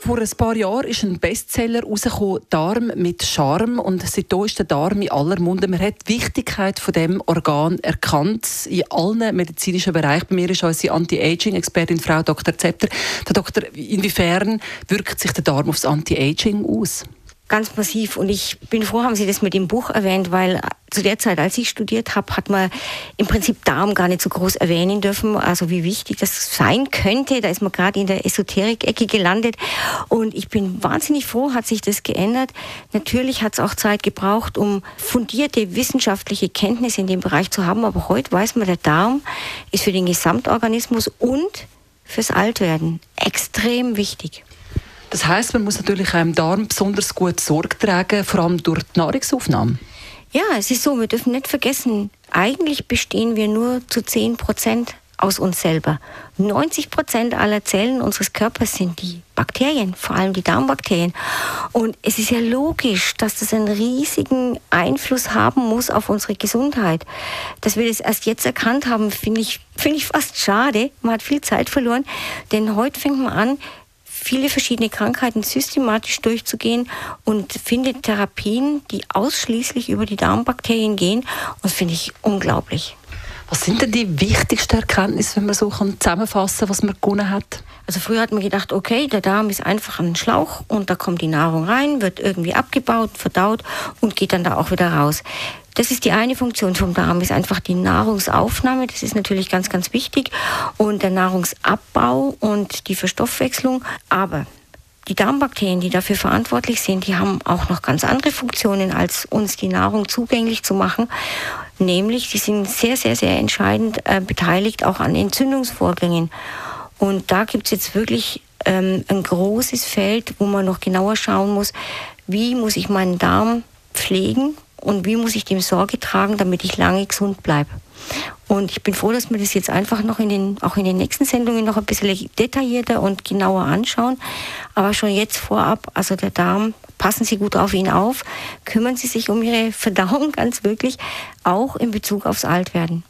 vor ein paar Jahren ist ein Bestseller rausgekommen, Darm mit Charme. Und seitdem ist der Darm in aller Munde. Man hat die Wichtigkeit von dem Organ erkannt in allen medizinischen Bereichen. Bei mir ist unsere Anti-Aging-Expertin Frau Dr. Zepter. Herr Doktor, inwiefern wirkt sich der Darm aufs Anti-Aging aus? ganz massiv. Und ich bin froh, haben Sie das mit dem Buch erwähnt, weil zu der Zeit, als ich studiert habe, hat man im Prinzip Darm gar nicht so groß erwähnen dürfen, also wie wichtig das sein könnte. Da ist man gerade in der Esoterik-Ecke gelandet. Und ich bin wahnsinnig froh, hat sich das geändert. Natürlich hat es auch Zeit gebraucht, um fundierte wissenschaftliche Kenntnisse in dem Bereich zu haben. Aber heute weiß man, der Darm ist für den Gesamtorganismus und fürs Altwerden extrem wichtig. Das heißt, man muss natürlich im Darm besonders gut Sorge tragen, vor allem durch die Nahrungsaufnahme. Ja, es ist so, wir dürfen nicht vergessen, eigentlich bestehen wir nur zu 10 Prozent aus uns selber. 90 Prozent aller Zellen unseres Körpers sind die Bakterien, vor allem die Darmbakterien. Und es ist ja logisch, dass das einen riesigen Einfluss haben muss auf unsere Gesundheit. Dass wir das erst jetzt erkannt haben, finde ich, finde ich fast schade. Man hat viel Zeit verloren, denn heute fängt man an, viele verschiedene Krankheiten systematisch durchzugehen und findet Therapien, die ausschließlich über die Darmbakterien gehen. Und das finde ich unglaublich. Was sind denn die wichtigsten Erkenntnisse, wenn man so zusammenfassen kann, was man gewonnen hat? Also früher hat man gedacht, okay, der Darm ist einfach ein Schlauch und da kommt die Nahrung rein, wird irgendwie abgebaut, verdaut und geht dann da auch wieder raus. Das ist die eine Funktion vom Darm, ist einfach die Nahrungsaufnahme. Das ist natürlich ganz, ganz wichtig. Und der Nahrungsabbau und die Verstoffwechslung. Aber die Darmbakterien, die dafür verantwortlich sind, die haben auch noch ganz andere Funktionen, als uns die Nahrung zugänglich zu machen. Nämlich, die sind sehr, sehr, sehr entscheidend äh, beteiligt auch an Entzündungsvorgängen. Und da gibt es jetzt wirklich ähm, ein großes Feld, wo man noch genauer schauen muss, wie muss ich meinen Darm pflegen und wie muss ich dem Sorge tragen, damit ich lange gesund bleibe. Und ich bin froh, dass wir das jetzt einfach noch in den, auch in den nächsten Sendungen noch ein bisschen detaillierter und genauer anschauen. Aber schon jetzt vorab, also der Darm, passen Sie gut auf ihn auf, kümmern Sie sich um Ihre Verdauung ganz wirklich, auch in Bezug aufs Altwerden.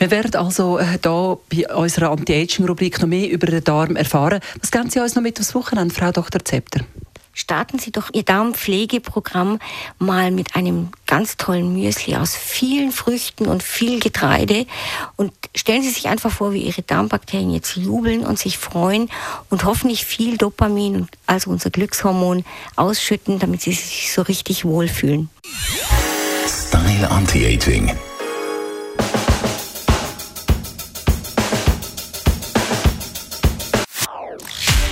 Wir werden also äh, da bei unserer Anti-Aging-Rubrik noch mehr über den Darm erfahren. Was geben Sie uns noch mit aufs Wochenende, Frau Dr. Zepter? starten Sie doch Ihr Darmpflegeprogramm mal mit einem ganz tollen Müsli aus vielen Früchten und viel Getreide und stellen Sie sich einfach vor, wie Ihre Darmbakterien jetzt jubeln und sich freuen und hoffentlich viel Dopamin, also unser Glückshormon, ausschütten, damit Sie sich so richtig wohlfühlen. Style Anti-Aging